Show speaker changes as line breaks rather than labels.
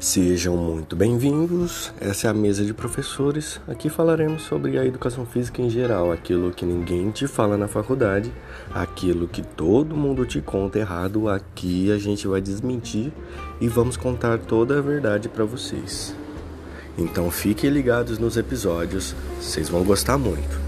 Sejam muito bem-vindos. Essa é a mesa de professores. Aqui falaremos sobre a educação física em geral, aquilo que ninguém te fala na faculdade, aquilo que todo mundo te conta errado. Aqui a gente vai desmentir e vamos contar toda a verdade para vocês. Então fiquem ligados nos episódios, vocês vão gostar muito.